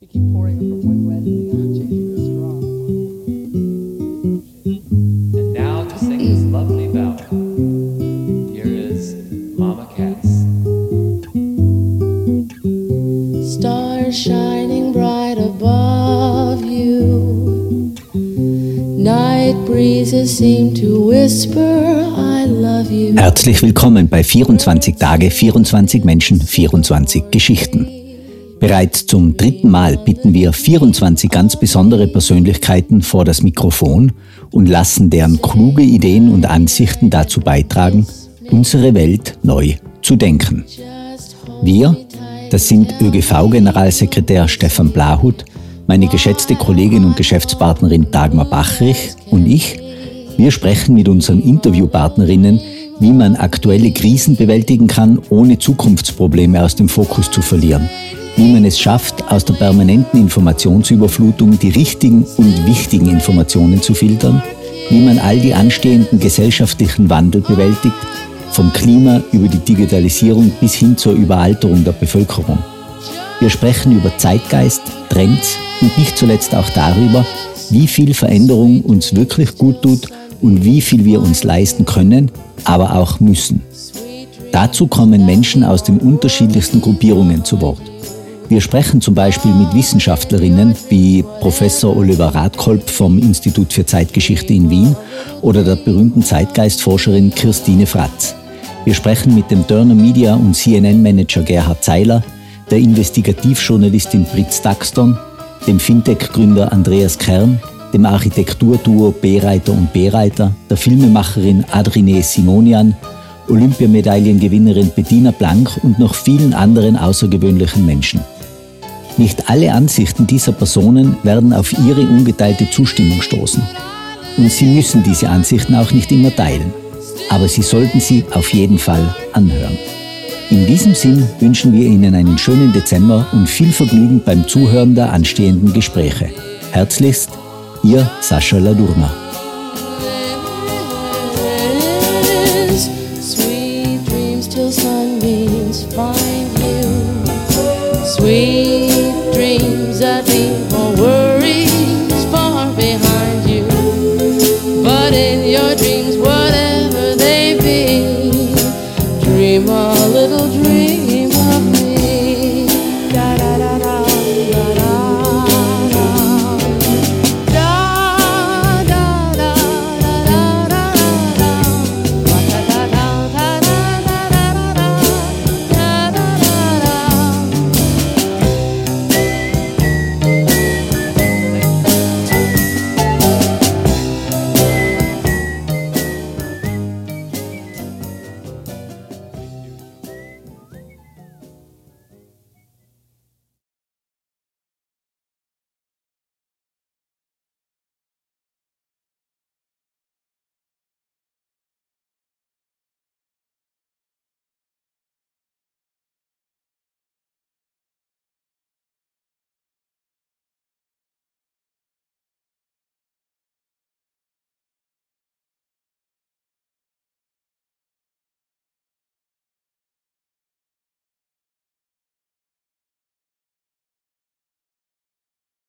You keep pouring it from one glass to the other, changing the straw. And now to sing this lovely ballad, here is Mama Cass. Stars shining bright above you. Night breezes seem to whisper, I love you. Herzlich willkommen bei 24 Tage, 24 Menschen, 24 Geschichten. Bereits zum dritten Mal bitten wir 24 ganz besondere Persönlichkeiten vor das Mikrofon und lassen deren kluge Ideen und Ansichten dazu beitragen, unsere Welt neu zu denken. Wir, das sind ÖGV-Generalsekretär Stefan Blahut, meine geschätzte Kollegin und Geschäftspartnerin Dagmar Bachrich und ich, wir sprechen mit unseren Interviewpartnerinnen, wie man aktuelle Krisen bewältigen kann, ohne Zukunftsprobleme aus dem Fokus zu verlieren wie man es schafft, aus der permanenten Informationsüberflutung die richtigen und wichtigen Informationen zu filtern, wie man all die anstehenden gesellschaftlichen Wandel bewältigt, vom Klima über die Digitalisierung bis hin zur Überalterung der Bevölkerung. Wir sprechen über Zeitgeist, Trends und nicht zuletzt auch darüber, wie viel Veränderung uns wirklich gut tut und wie viel wir uns leisten können, aber auch müssen. Dazu kommen Menschen aus den unterschiedlichsten Gruppierungen zu Wort. Wir sprechen zum Beispiel mit Wissenschaftlerinnen wie Professor Oliver Radkolb vom Institut für Zeitgeschichte in Wien oder der berühmten Zeitgeistforscherin Christine Fratz. Wir sprechen mit dem Turner Media und CNN-Manager Gerhard Zeiler, der Investigativjournalistin Fritz Daxton, dem Fintech-Gründer Andreas Kern, dem Architekturduo B-Reiter und B-Reiter, der Filmemacherin Adrine Simonian, Olympiamedaillengewinnerin Bettina Blank und noch vielen anderen außergewöhnlichen Menschen. Nicht alle Ansichten dieser Personen werden auf ihre ungeteilte Zustimmung stoßen. Und sie müssen diese Ansichten auch nicht immer teilen. Aber sie sollten sie auf jeden Fall anhören. In diesem Sinn wünschen wir Ihnen einen schönen Dezember und viel Vergnügen beim Zuhören der anstehenden Gespräche. Herzlichst, Ihr Sascha Ladurna. Sweet that leave all worries far behind you. But in your dreams.